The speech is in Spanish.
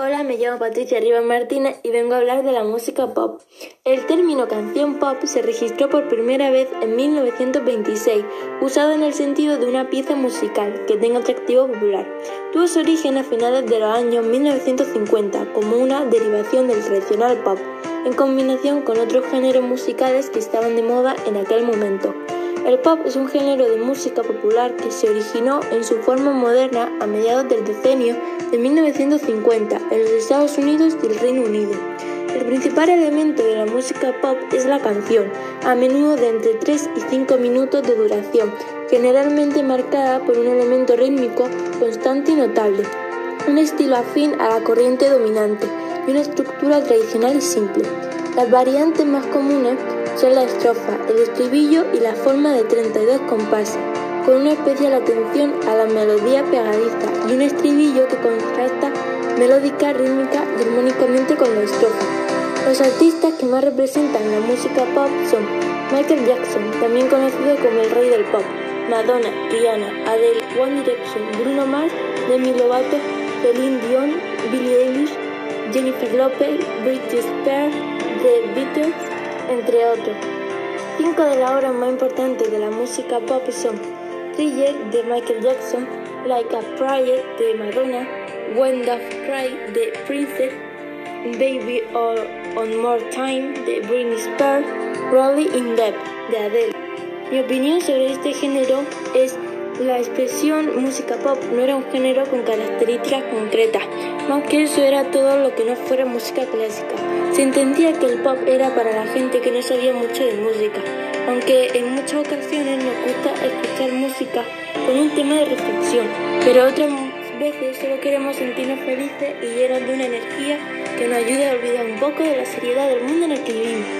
Hola, me llamo Patricia Rivas Martínez y vengo a hablar de la música pop. El término canción pop se registró por primera vez en 1926, usado en el sentido de una pieza musical que tenga atractivo popular. Tuvo su origen a finales de los años 1950 como una derivación del tradicional pop, en combinación con otros géneros musicales que estaban de moda en aquel momento. El pop es un género de música popular que se originó en su forma moderna a mediados del decenio de 1950 en los Estados Unidos y el Reino Unido. El principal elemento de la música pop es la canción, a menudo de entre 3 y 5 minutos de duración, generalmente marcada por un elemento rítmico constante y notable, un estilo afín a la corriente dominante y una estructura tradicional y simple. Las variantes más comunes son la estrofa, el estribillo y la forma de 32 compases, con una especial atención a la melodía pegadiza y un estribillo que contrasta melódica, rítmica y armónicamente con la estrofa. Los artistas que más representan la música pop son Michael Jackson, también conocido como el rey del pop, Madonna, Rihanna, Adele, One Direction, Bruno Mars, Demi Lovato, Celine Dion, Billie Eilish, Jennifer Lopez, Britney Spears, The Beatles, entre otros. Cinco de las obras más importantes de la música pop son Thriller de Michael Jackson, Like a Prayer de Madonna, When Doves Cry de Princess, Baby or On More Time de Britney Spears, Rolling in Deep de Adele. Mi opinión sobre este género es la expresión música pop no era un género con características concretas, más que eso era todo lo que no fuera música clásica. Se entendía que el pop era para la gente que no sabía mucho de música, aunque en muchas ocasiones nos gusta escuchar música con un tema de reflexión, pero otras veces solo queremos sentirnos felices y llenos de una energía que nos ayude a olvidar un poco de la seriedad del mundo en el que vivimos.